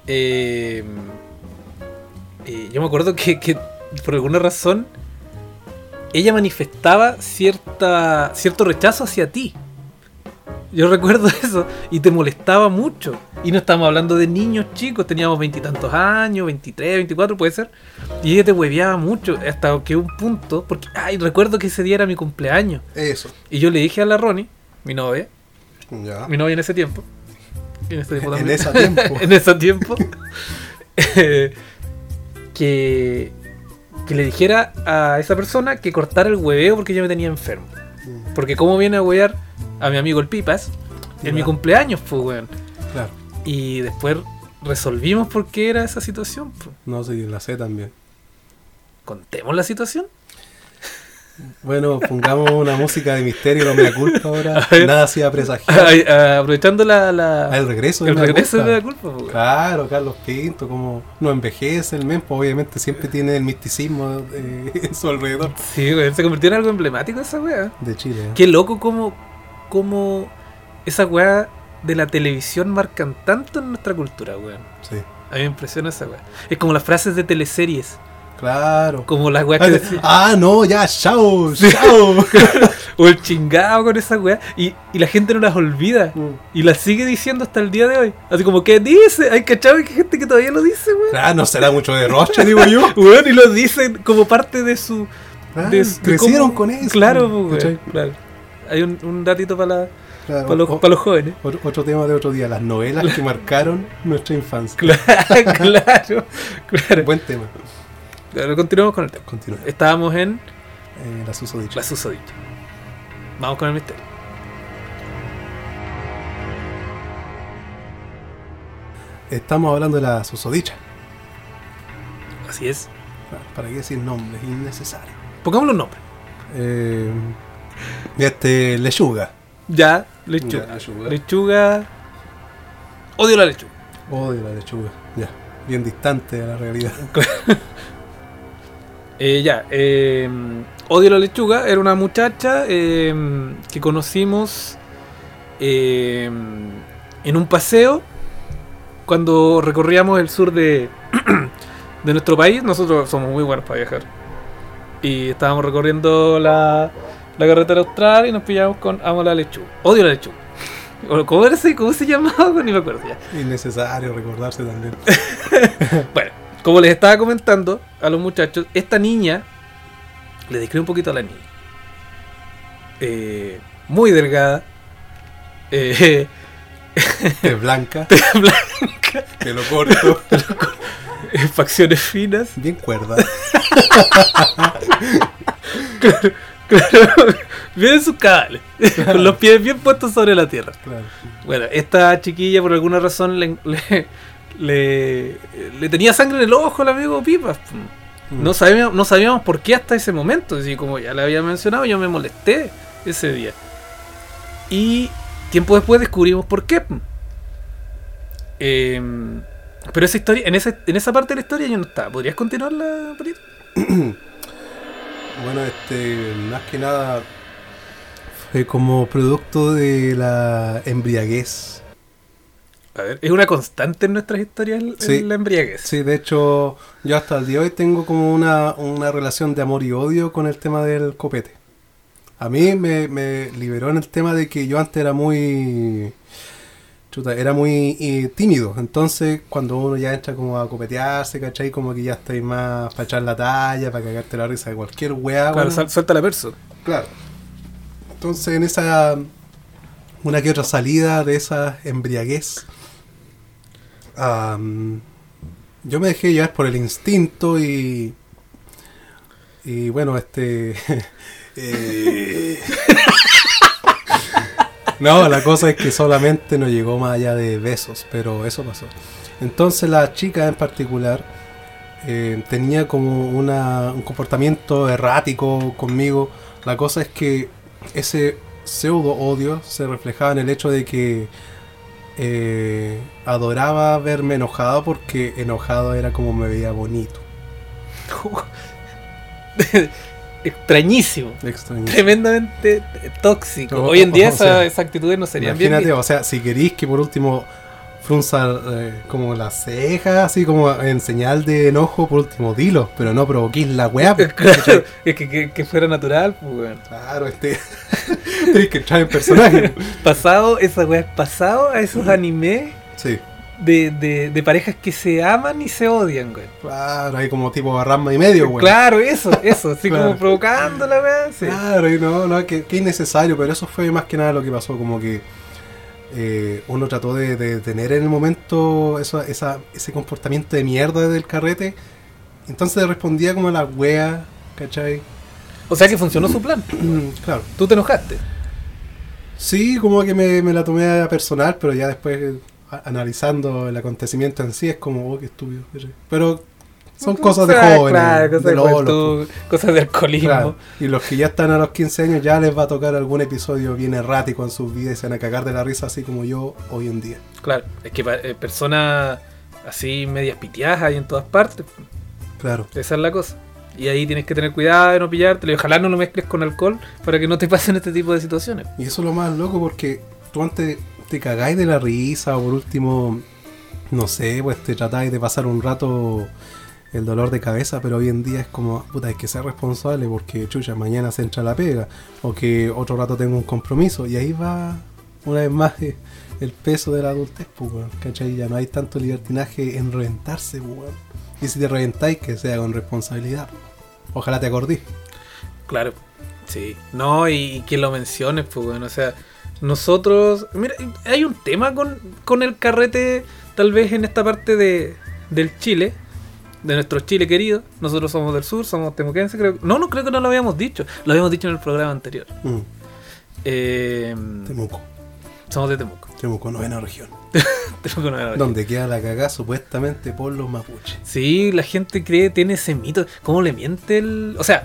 eh, eh, yo me acuerdo que, que por alguna razón ella manifestaba cierta, cierto rechazo hacia ti. Yo recuerdo eso y te molestaba mucho. Y no estamos hablando de niños chicos, teníamos veintitantos años, 23, 24 puede ser. Y ella te hueveaba mucho hasta que un punto, porque, ay, recuerdo que ese día era mi cumpleaños. Eso. Y yo le dije a la Ronnie, mi novia, Ya. mi novia en ese tiempo. En ese tiempo En también. ese tiempo. en ese tiempo. que, que le dijera a esa persona que cortara el hueveo porque yo me tenía enfermo. Mm, Porque cómo viene a huevear a mi amigo el Pipas en mi cumpleaños, pues, weón. Claro. Y después resolvimos por qué era esa situación. pues. No, sí, la sé también. Contemos la situación. Bueno, pongamos una música de misterio, no me la culpa ahora. Ver. Nada hacía presagiar. Ay, ah, aprovechando la, la- Ah, el regreso de el regreso de Culpa. la culpa. Claro, Carlos Pinto, como no envejece el men, pues obviamente siempre tiene el misticismo eh, en su alrededor Sí, se convirtió en algo emblemático esa weá. de Chile. ¿eh? Qué loco como, como esa weá de la televisión marcan tanto en nuestra cultura, weón. Sí, A mí me impresiona esa weá. Es como las frases de teleseries. Claro. Como las weas que Ah, decían. Ah, no, ya, chao, chao. O el chingado con esa weá. Y, y la gente no las olvida. Y las sigue diciendo hasta el día de hoy. Así como, ¿qué dice? Hay cachado que hay gente que todavía lo dice, weón. Ah, no será mucho de roche, digo yo. Weón, y lo dicen como parte de su. Ah, de su- de crecieron cómo- con eso. Claro, pues, weón, claro. Hay un, un datito para la- Claro, para los, o- para los jóvenes. otro, otro tema de otro día, las novelas que marcaron nuestra infancia. Claro, claro, claro. Buen tema. Continuamos con el tema. Estábamos en Eh, la susodicha. la susodicha. Vamos con el misterio. Estamos hablando de la susodicha. Así es. ¿Para qué decir nombres? Innecesario. Pongámosle un nombre. Eh, este, lechuga. Ya, lechuga. Ya, lechuga. Lechuga. Odio la lechuga. Odio la lechuga. Ya. Bien distante de la realidad. Eh, ya, eh, Odio la lechuga era una muchacha eh, que conocimos en un paseo cuando recorríamos el sur de, de nuestro país. Nosotros somos muy buenos para viajar. Y estábamos recorriendo la, la carretera austral y nos pillamos con Amo la lechuga. Odio la lechuga. O, ¿Cómo, era ese? ¿Cómo se llamaba? Ni me acuerdo ya. Innecesario recordarse también. Bueno, como les estaba comentando a los muchachos, esta niña, le describo un poquito a la niña. Eh, muy delgada, eh, blanca, blanca, pelo corto, eh, facciones finas, bien cuerda. claro, bien en sus cabales, con los pies bien puestos sobre la tierra. Claro. Bueno, esta chiquilla por alguna razón le, le, le- le tenía sangre en el ojo al amigo Pipas. Mm. No sabíamos, no sabíamos por qué hasta ese momento. Así como ya le había mencionado, yo me molesté ese día. Y tiempo después descubrimos por qué. Em, pero esa historia, en esa, en esa parte de la historia yo no estaba. ¿Podrías continuarla, Polito? Bueno, este, más que nada fue como producto de la embriaguez. A ver, es una constante en nuestras historias el- Sí. la embriaguez. Sí, de hecho, yo hasta el día de hoy tengo como una, una relación de amor y odio con el tema del copete. A mí me, me liberó en el tema de que yo antes era muy... Chuta, era muy eh, tímido. Entonces, cuando uno ya entra como a copetearse, ¿cachai? Como que ya estáis más para echar la talla, para cagarte la risa de cualquier weá. Claro, bueno. suelta la perso. Claro. Entonces, en esa. Una que otra salida de esa embriaguez. Yo me dejé llevar por el instinto y. Y bueno, este. eh, no, la cosa es que solamente no llegó más allá de besos, pero eso pasó. Entonces, la chica en particular. eh, tenía como una, un comportamiento errático conmigo. La cosa es que ese pseudo odio se reflejaba en el hecho de que eh, adoraba verme enojado porque enojado era como me veía bonito. Extrañísimo. Tremendamente tóxico. Hoy en día o sea, esa- esas actitudes no serían bien. Imagínate, o sea, si queréis que por último frunza eh, como las cejas, así como en señal de enojo, por último dilo, pero no provoquís la weá. Claro, es que, que- que fuera natural, pues. Claro, este. Que entrar en personaje. Pasado, esa weá es pasado a esos animes Sí. de, de, de parejas que se aman y se odian, weón. Claro, hay como tipo barrama y medio, weón. Claro, eso, eso, así Claro. como provocando la weá. sí. Claro, y no, no, que, que innecesario, pero eso fue más que nada lo que pasó, como que eh, uno trató de, de tener en el momento eso, esa, ese comportamiento de mierda del carrete, entonces respondía como a la wea, ¿cachai? O sea que funcionó su plan. claro. Tú te enojaste. Sí, como que me, me la tomé a personal, pero ya después eh, a- analizando el acontecimiento en sí es como, oh, qué estúpido. Pero son cosas de jóvenes, Claro, cosas de lolos, juventud, cosas de alcoholismo. Claro, Y los que ya están a los 15 años ya les va a tocar algún episodio bien errático en sus vidas y se van a cagar de la risa así como yo hoy en día. Claro, es que eh, personas así medias piteadas hay en todas partes. Claro. Esa es la cosa. Y ahí tienes que tener cuidado de no pillártelo y ojalá no lo mezcles con alcohol para que no te pasen este tipo de situaciones. Y eso es lo más loco porque tú antes te cagáis de la risa o por último, no sé, pues te tratáis de pasar un rato el dolor de cabeza, pero hoy en día es como, puta, hay que ser responsable porque, chucha, mañana se entra la pega o que otro rato tengo un compromiso y ahí va una vez más el peso de la adultez, pues, ¿cachai? Ya no hay tanto libertinaje en reventarse, pues. Y si te reventáis, que sea con responsabilidad. Ojalá te acordís. Claro, sí. No, y, y que lo menciones, pues bueno, o sea, nosotros. Mira, hay un tema con, con el carrete, tal vez en esta parte de, del Chile, de nuestro Chile querido. Nosotros somos del sur, somos temuquenses, creo. No, no creo que no lo habíamos dicho. Lo habíamos dicho en el programa anterior. Mm, Eh, Temuco. Somos de Temuco. Temuco, novena región. Temuco no era- Donde queda la cagada supuestamente por los mapuches. Sí, la gente cree, tiene ese mito. ¿Cómo le miente el.? O sea,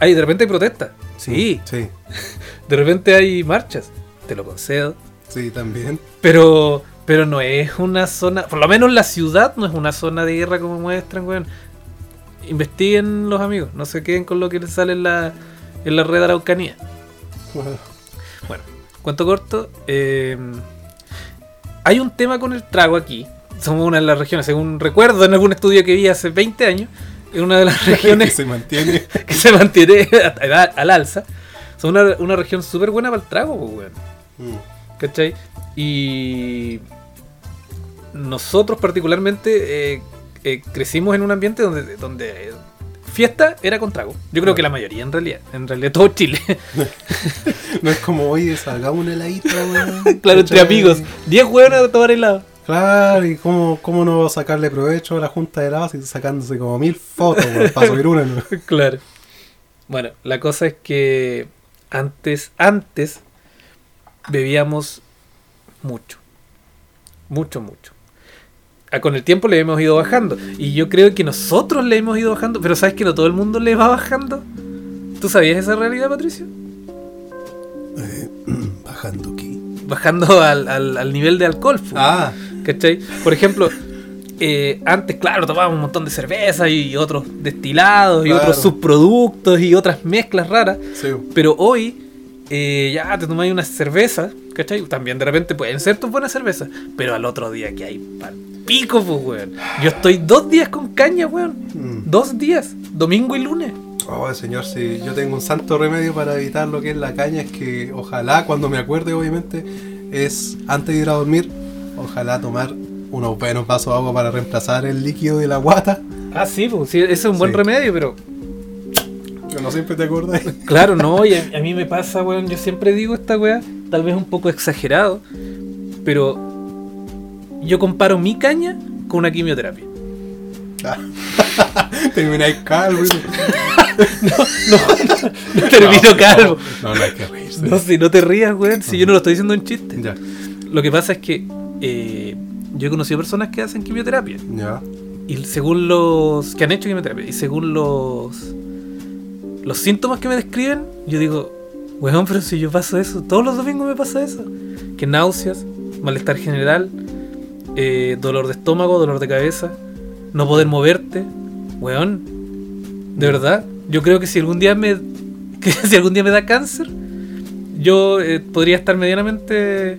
hay, de repente hay protestas. Sí. Sí, De repente hay marchas. Te lo concedo. sí, también. Pero, pero no es una zona, por lo menos la ciudad no es una zona de guerra como muestran, weón. Investiguen los amigos, no se queden con lo que les sale en la, en la red de Araucanía. Bueno, Bueno, cuento corto. eh, hay un tema con el trago aquí. Somos una de las regiones, según recuerdo en algún estudio que vi hace 20 años, en una de las que regiones se mantiene. que se mantiene al alza. Son una, una región súper buena para el trago, pues, weón. Mm, ¿Cachai? Y nosotros particularmente eh, eh, crecimos en un ambiente donde, donde fiesta era con trago. Yo creo que la mayoría en realidad, en realidad todo Chile. No es como, oye, salgamos un heladito, weón. claro, entre amigos. 10 hueones a tomar helado. Claro, y cómo, cómo no sacarle provecho a la junta de helados y sacándose como mil fotos weón, para subir una. ¿no? claro. Bueno, la cosa es que antes, antes bebíamos mucho. Mucho, mucho. Con el tiempo le hemos ido bajando. Y yo creo que nosotros le hemos ido bajando, pero ¿sabes que no todo el mundo le va bajando? ¿Tú sabías esa realidad, Patricio? Eh, bajando aquí. Bajando al, al- al nivel de alcohol. po. Ah, ¿Cachai? Por ejemplo, eh, antes, claro, tomábamos un montón de cerveza y otros destilados y otros subproductos y otras mezclas raras. sí. Pero hoy eh, ya te tomáis una cerveza, ¿cachai? También de repente pueden ser tus buenas cervezas, pero al otro día que hay pal pico, pues, weón. Yo estoy dos días con caña, weón. Mm. Dos días, domingo y lunes. Oh, señor, si yo tengo un santo remedio para evitar lo que es la caña, es que ojalá, cuando me acuerde, obviamente, es antes de ir a dormir, ojalá tomar unos buenos vasos de agua para reemplazar el líquido de la guata. Ah, sí, pues, sí, ese es un buen Sí. remedio, pero no siempre te acuerdas. Claro, no, y a, a mí me pasa, weón, yo siempre digo esta weá, tal vez un poco exagerado, pero yo comparo mi caña con una quimioterapia. Termináis calvo. No termino calvo. No, no hay que reírse. No, si no te rías, weón, si yo no lo estoy diciendo en chiste. Ya, Lo que pasa es que eh, yo he conocido personas que hacen quimioterapia, ya. y según los... que han hecho quimioterapia, y según los... los síntomas que me describen, yo digo, weón, pero si yo paso eso, todos los domingos me pasa eso. Que náuseas, malestar general, eh, dolor de estómago, dolor de cabeza, no poder moverte, weón. De verdad, yo creo que si algún día me que si algún día me da cáncer, yo eh, podría estar medianamente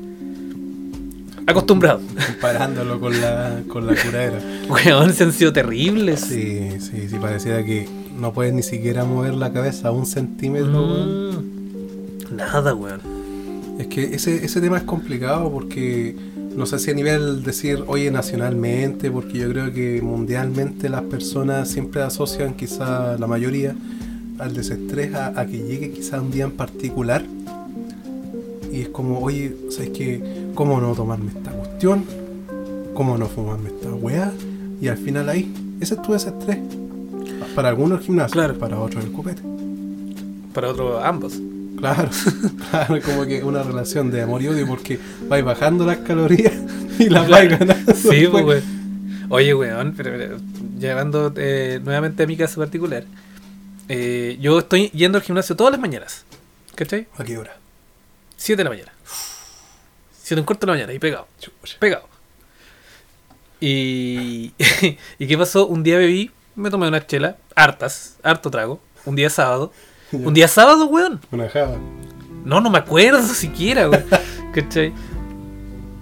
acostumbrado. Comparándolo con la, con la curadera. Weón, se han sido terribles. Sí, sí, sí, pareciera que no puedes ni siquiera mover la cabeza un centímetro. Mm, nada, weón. Es que ese, ese tema es complicado porque no sé si a nivel decir, oye, nacionalmente, porque yo creo que mundialmente las personas siempre asocian, quizá la mayoría, al desestrés a, a que llegue quizá un día en particular. Y es como, oye, ¿sabes qué? ¿Cómo no tomarme esta cuestión? ¿Cómo no fumarme esta weá? Y al final ahí, ese es tu desestrés. Para algunos el gimnasio, Claro. para otros el copete. Para otros, ambos. Claro, claro, como que una relación de amor y odio porque vais bajando las calorías y las vais ganando. Sí, pues, weón. Oye, weón, pero, pero, llevando eh, nuevamente a mi caso particular, eh, yo estoy yendo al gimnasio todas las mañanas. ¿Cachai? ¿A qué hora? 7 de la mañana. 7 en cuarto de la mañana, y pegado. Pegado. Y, ¿Y qué pasó? Un día bebí, me tomé una chela, hartas, harto trago. Un día sábado. Un día sábado, weón. Una java. No, no me acuerdo siquiera, güey. ¿Cachai?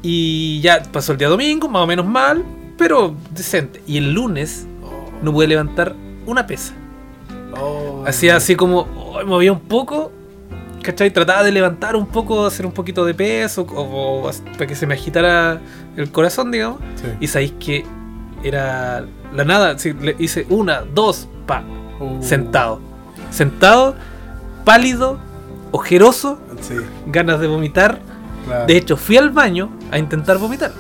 Y ya pasó el día domingo, más o menos mal, pero decente. Y el lunes no pude levantar una pesa. Oh, Hacía así como, oh, movía un poco, ¿cachai? Trataba de levantar un poco, hacer un poquito de peso, o, o para que se me agitara el corazón, digamos. Sí. Y sabéis que era la nada, sí, le hice una, dos, pa, Uh, sentado. Sentado, pálido, ojeroso, Sí, ganas de vomitar. claro. De hecho, fui al baño a intentar vomitar.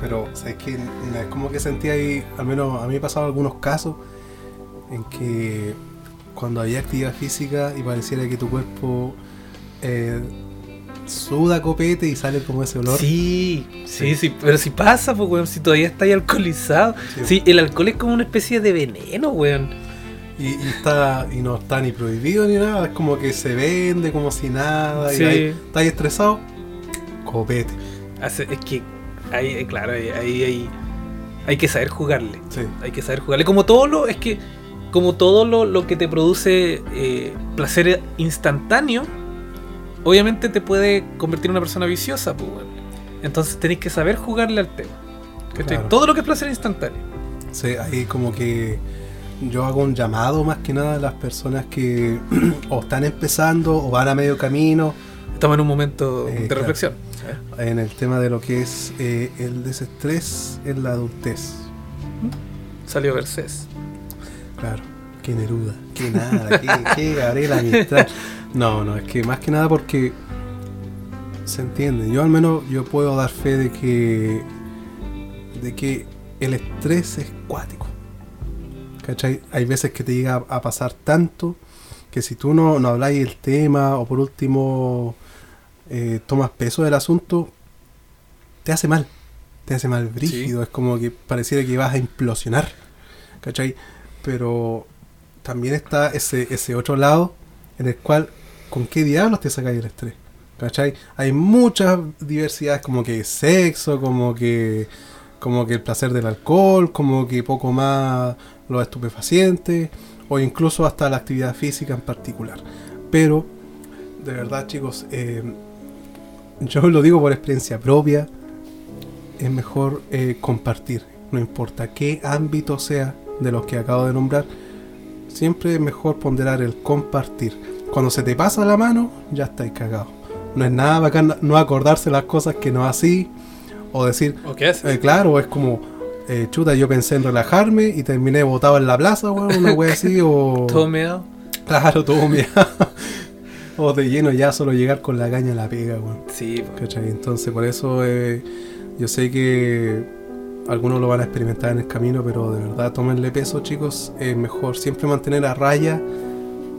Pero, ¿sabes que Es como que sentí ahí, al menos a mí me pasado algunos casos en que cuando había actividad física y pareciera que tu cuerpo eh, suda copete y sale como ese olor. Sí, sí, Sí. sí, pero si pasa, pues, weón, si todavía está ahí alcoholizado. Sí. Sí, el alcohol es como una especie de veneno, weón. Y, y está y no está ni prohibido ni nada, es como que se vende como si nada. Sí. Y ahí, está ahí estresado, copete. Es que, ahí, eh, claro, ahí, ahí, hay que saber jugarle. Sí. Hay que saber jugarle. Como todo lo, es que, como todo lo, lo que te produce eh, placer instantáneo, obviamente te puede convertir en una persona viciosa, pues. Entonces tenéis que saber jugarle al tema. Claro. Todo lo que es placer instantáneo. Sí, ahí como que yo hago un llamado más que nada a las personas que o están empezando o van a medio camino Estamos en un momento Eh, de claro. reflexión. en el tema de lo que es eh, el desestrés en la adultez. Salió Garcés. Claro, qué Neruda, qué nada, qué Gabriela Mistral. No, no, es que más que nada porque se entiende. Yo al menos yo puedo dar fe de que de que el estrés es cuático. ¿Cachai? Hay veces que te llega a, a pasar tanto que si tú no, no habláis el tema o por último eh, tomas peso del asunto, te hace mal. te hace mal brígido, es como que pareciera que vas a implosionar, ¿cachai? Pero también está ese, ese otro lado en el cual, ¿con qué diablos te sacáis el estrés? ¿Cachai? Hay muchas diversidades, como que sexo, como que como que el placer del alcohol, como que poco más los estupefacientes, o incluso hasta la actividad física en particular. Pero, de verdad chicos, eh, yo lo digo por experiencia propia, es mejor eh, compartir, no importa qué ámbito sea de los que acabo de nombrar, siempre es mejor ponderar el compartir. Cuando se te pasa la mano, ya estáis cagados. No es nada bacán no acordarse las cosas que no así, o decir, ¿O qué eh, claro, es como, eh, chuta, yo pensé en relajarme y terminé botado en la plaza, weón, una wea así, o... Todo meado. Claro, todo mirado. o de lleno ya solo llegar con la caña a la pega, weón. Sí. ¿Cachai? Entonces, por eso eh, yo sé que algunos lo van a experimentar en el camino, pero de verdad, tómenle peso, chicos. Es mejor siempre mantener a raya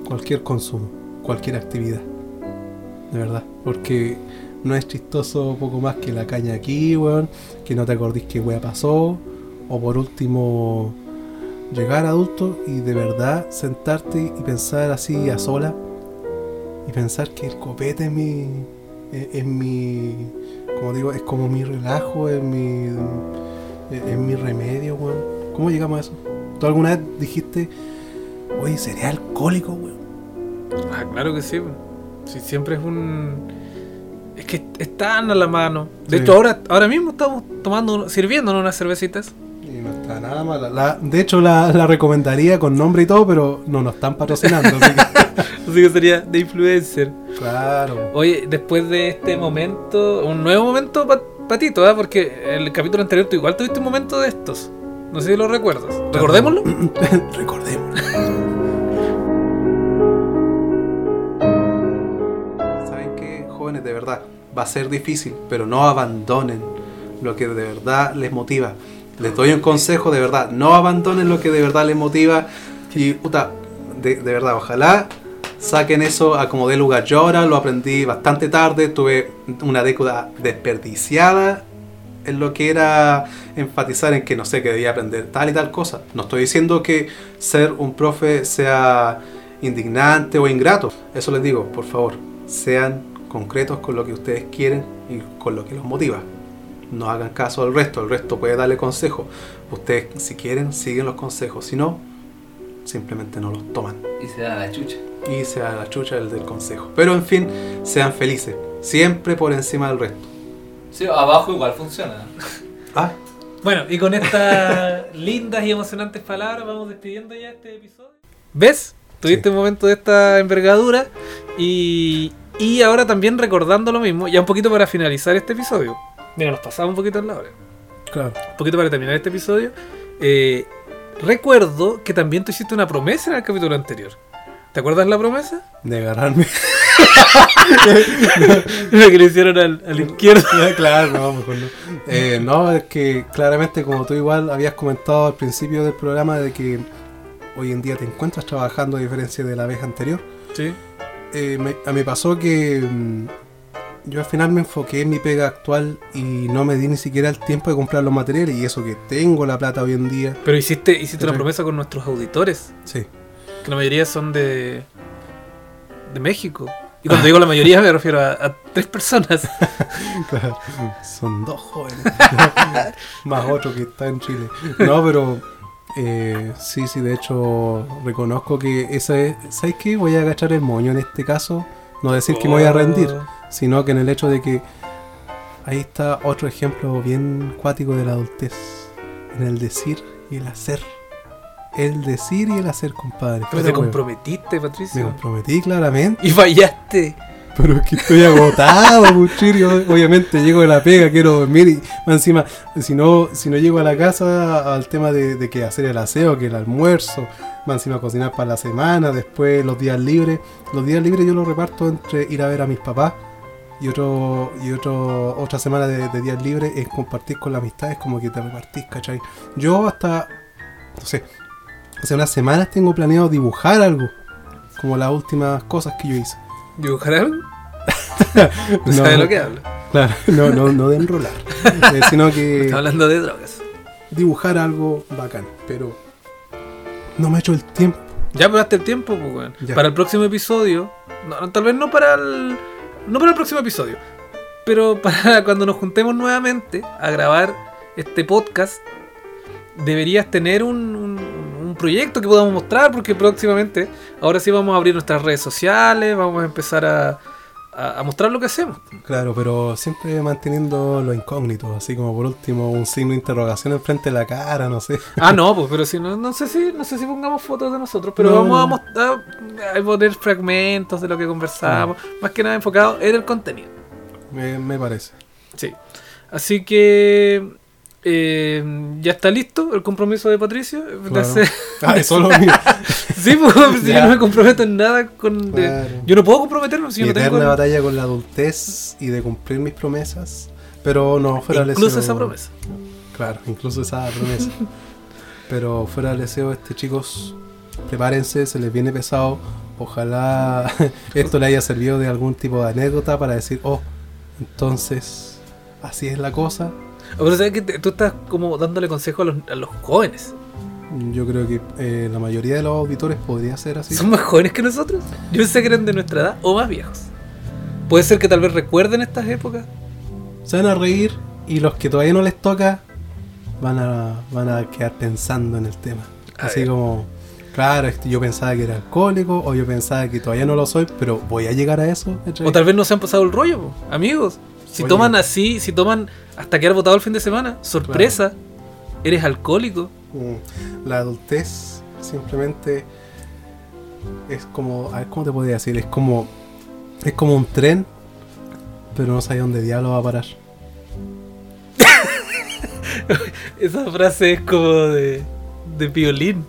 cualquier consumo, cualquier actividad. De verdad, porque no es chistoso poco más que la caña aquí, weón, que no te acordís qué wea pasó, o por último, llegar adulto y de verdad sentarte y pensar así a sola y pensar que el copete es mi. es, es mi. como digo, es como mi relajo, es mi. es, es mi remedio, weón. ¿Cómo llegamos a eso? ¿Tú alguna vez dijiste, oye, seré alcohólico, weón? Ah, claro que sí. Sí, siempre es un. Es que están a la mano. De Sí. hecho, ahora, ahora mismo estamos tomando, sirviéndonos unas cervecitas. Nada mala. La- de hecho, la, la recomendaría con nombre y todo, pero no nos están patrocinando. así que- Así que sería de influencer. claro. Oye, después de este momento, un nuevo momento, Pat- Patito, ¿ah? porque en el capítulo anterior tú igual tuviste un momento de estos. No sé si lo recuerdas. ¿Recordémoslo? Recordemos. ¿Saben qué, jóvenes? De verdad, va a ser difícil, pero no abandonen lo que de verdad les motiva. Les doy un consejo, de verdad, no abandonen lo que de verdad les motiva. Y, puta, de, verdad, ojalá saquen eso a como de lugar. Yo ahora lo aprendí bastante tarde, tuve una década desperdiciada en lo que era enfatizar en que no sé, que debía aprender tal y tal cosa. No estoy diciendo que ser un profe sea indignante o ingrato. Eso les digo, por favor, sean concretos con lo que ustedes quieren y con lo que los motiva. No hagan caso al resto, el resto puede darle consejo. Ustedes, si quieren, siguen los consejos. Si no, simplemente no los toman. Y se da la chucha. Y sea la chucha el del consejo. Pero en fin, sean felices. Siempre por encima del resto. Sí, abajo igual funciona. Ah, Bueno, y con estas lindas y emocionantes palabras vamos despidiendo ya este episodio. ¿Ves? Tuviste Sí. un momento de esta envergadura y, y ahora también recordando lo mismo, ya un poquito para finalizar este episodio. Mira, nos pasamos un poquito en la hora. claro. Un poquito para terminar este episodio. eh, recuerdo que también tú hiciste una promesa en el capítulo anterior. ¿Te acuerdas la promesa? De agarrarme. La que le hicieron al, al izquierdo. claro, no, mejor no. Eh, no, es que claramente como tú igual habías comentado al principio del programa de que hoy en día te encuentras trabajando a diferencia de la vez anterior, Sí. eh, me, a mí pasó que mm, yo al final me enfoqué en mi pega actual y no me di ni siquiera el tiempo de comprar los materiales y eso que tengo la plata hoy en día. Pero hiciste, hiciste una promesa con nuestros auditores, Sí, que la mayoría son de, de México. Y cuando digo la mayoría me refiero a, a tres personas. claro. Son dos jóvenes. Más otro que está en Chile. No, pero eh, sí, sí, de hecho reconozco que esa es... ¿Sabes qué? Voy a agachar el moño en este caso. No decir que me voy a rendir, Oh. Sino que en el hecho de que ahí está otro ejemplo bien cuático de la adultez. En el decir y el hacer. El decir y el hacer, compadre. Pero te comprometiste, Me Patricio. comprometí claramente. Y fallaste. Pero es que estoy agotado, Puchiri. Obviamente llego de la pega, quiero dormir y encima, si no, si no llego a la casa al tema de, de que hacer el aseo, que el almuerzo, más encima cocinar para la semana, después los días libres. Los días libres yo los reparto entre ir a ver a mis papás y otro y otro otra semana de, de días libres es compartir con las amistades como que te repartís, ¿cachai? Yo hasta, no sé, hace unas semanas tengo planeado dibujar algo, como las últimas cosas que yo hice. ¿Dibujar algo? No No. sabe lo que habla. Claro, no, no, no de enrolar, eh, sino que Está hablando de drogas. dibujar algo bacán, pero no me he hecho el tiempo. Ya probaste el tiempo, pues. Ya. Para el próximo episodio. No, tal vez no para el. No para el próximo episodio. Pero para cuando nos juntemos nuevamente a grabar este podcast. Deberías tener un, un- proyecto que podamos mostrar. Porque próximamente. Ahora sí vamos a abrir nuestras redes sociales. Vamos a empezar a, a- a mostrar lo que hacemos. Claro, pero siempre manteniendo lo incógnito, así como por último un signo de interrogación enfrente de la cara, no sé. Ah, no, pues, pero si no, no sé si, no sé si pongamos fotos de nosotros, pero No, vamos a no. mostrar, a poner fragmentos de lo que conversamos, más que nada enfocado en el contenido. Me, me parece. Sí. Así que eh, ya está listo el compromiso de Patricio. de Claro. hacer- Ah, eso lo mío. sí, pues, si yo no me comprometo en nada con. de- Claro. Yo no puedo comprometerme si yo no tengo. eterna batalla con la adultez y de cumplir mis promesas. Pero no, fuera Incluso esa promesa. Claro, incluso esa promesa. Pero fuera del deseo, este chicos, prepárense, se les viene pesado. Ojalá esto le haya servido de algún tipo de anécdota para decir, oh, entonces, así es la cosa. Pero sabes que tú estás como dándole consejo a los, a los jóvenes. Yo creo que eh, la mayoría de los auditores podría ser así. ¿Son más jóvenes que nosotros? Yo pensé que eran de nuestra edad o más viejos. Puede ser que tal vez recuerden estas épocas. Se van a reír y los que todavía no les toca van a, van a quedar pensando en el tema. A Así ver. como, claro, yo pensaba que era alcohólico o yo pensaba que todavía no lo soy, pero voy a llegar a eso. O tal vez no se han pasado el rollo, amigos. Si Oye. toman así, si toman hasta quedar votado el fin de semana, sorpresa, eres alcohólico. Mm, La adultez simplemente es como, a ver, ¿cómo te podría decir? Es como, es como un tren, pero no sabes dónde diablo va a parar. Esa frase es como de, de violín.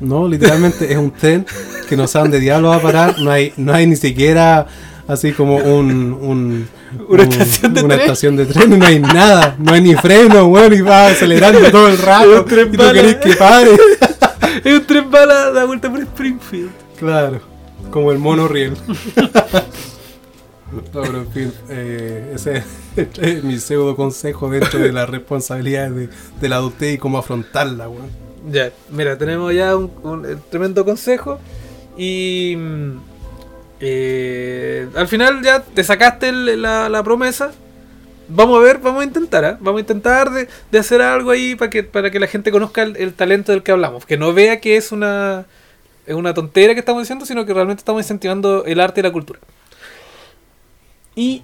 No, literalmente es un tren que no sabe dónde diablo va a parar. No hay, no hay ni siquiera así como un, un- Una un- estación de una tren. estación de tren. No hay nada. No hay ni freno, weón, y va acelerando todo el Es rato. un tren Y tú querés que pare. Es un tren bala da vuelta por Springfield. Claro, como el mono riel. No, pero en fin, eh, ese es mi pseudo consejo dentro de las responsabilidades de, de la adultez y cómo afrontarla, weón. Ya, mira, tenemos ya un, tremendo consejo. Y eh, al final ya te sacaste el- la, la promesa. Vamos a ver, vamos a intentar, ¿ah? vamos a intentar de, de hacer algo ahí para que, para que la gente conozca el, el talento del que hablamos. Que no vea que es una, es una tontera que estamos diciendo, sino que realmente estamos incentivando el arte y la cultura. Y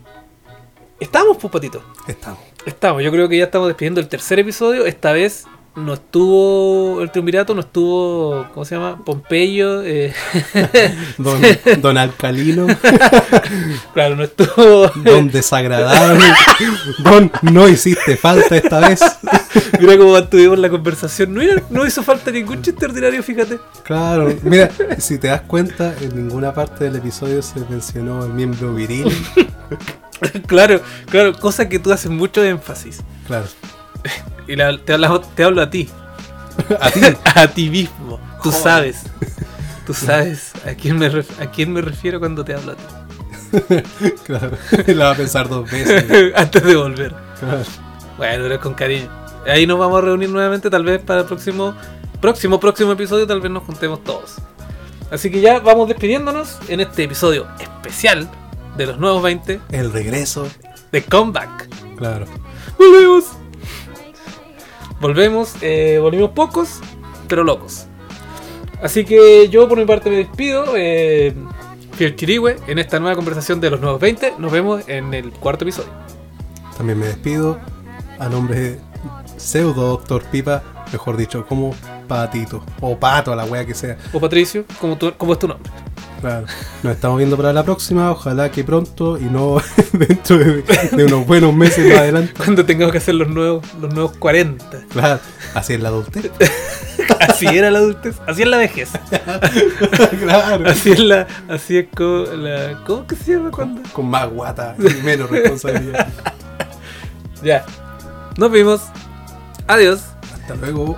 estamos, pues, patito. Estamos. Estamos, yo creo que ya estamos despidiendo el tercer episodio. Esta vez no estuvo el triunvirato, no estuvo, ¿cómo se llama? Pompeyo. eh, Don, don Alcalino, claro, no estuvo. don desagradable, don no hiciste falta esta vez. Mira cómo mantuvimos la conversación. No, era- no hizo falta ningún chiste ordinario, fíjate. Claro, mira, si te das cuenta, en ninguna parte del episodio se mencionó el miembro viril. claro, claro, cosa que tú haces mucho énfasis. Claro, Y la- te, hablo, te hablo a ti, a ti. a ti mismo. Tú Joder. sabes. Tú sabes a quién, me ref- a quién me refiero cuando te hablo a ti. Claro, la va a pensar dos veces. Antes de volver. Claro. Bueno, pero con cariño. Ahí nos vamos a reunir nuevamente, tal vez para el próximo, próximo, próximo episodio, tal vez nos juntemos todos. Así que ya vamos despidiéndonos en este episodio especial de los nuevos 20 El regreso. de Comeback. Claro. Volvemos. Volvemos, eh, volvimos pocos, pero locos. Así que yo por mi parte me despido. Eh, Fiel en esta nueva conversación de los nuevos 20. Nos vemos en el cuarto episodio. También me despido a nombre de pseudo doctor Pipa, mejor dicho, como patito o pato a la wea que sea. O Patricio, ¿cómo, tú- cómo es tu nombre? Claro. Nos estamos viendo para la próxima, ojalá que pronto y no dentro de, de unos buenos meses más adelante. Cuando tengamos que hacer los nuevos, los nuevos 40. Claro, así es la adultez. Así era la adultez, así es la vejez. claro. Así es la, así es como la, ¿cómo que se llama cuando? Con más guata y menos responsabilidad. Ya. Nos vimos. Adiós. Hasta luego.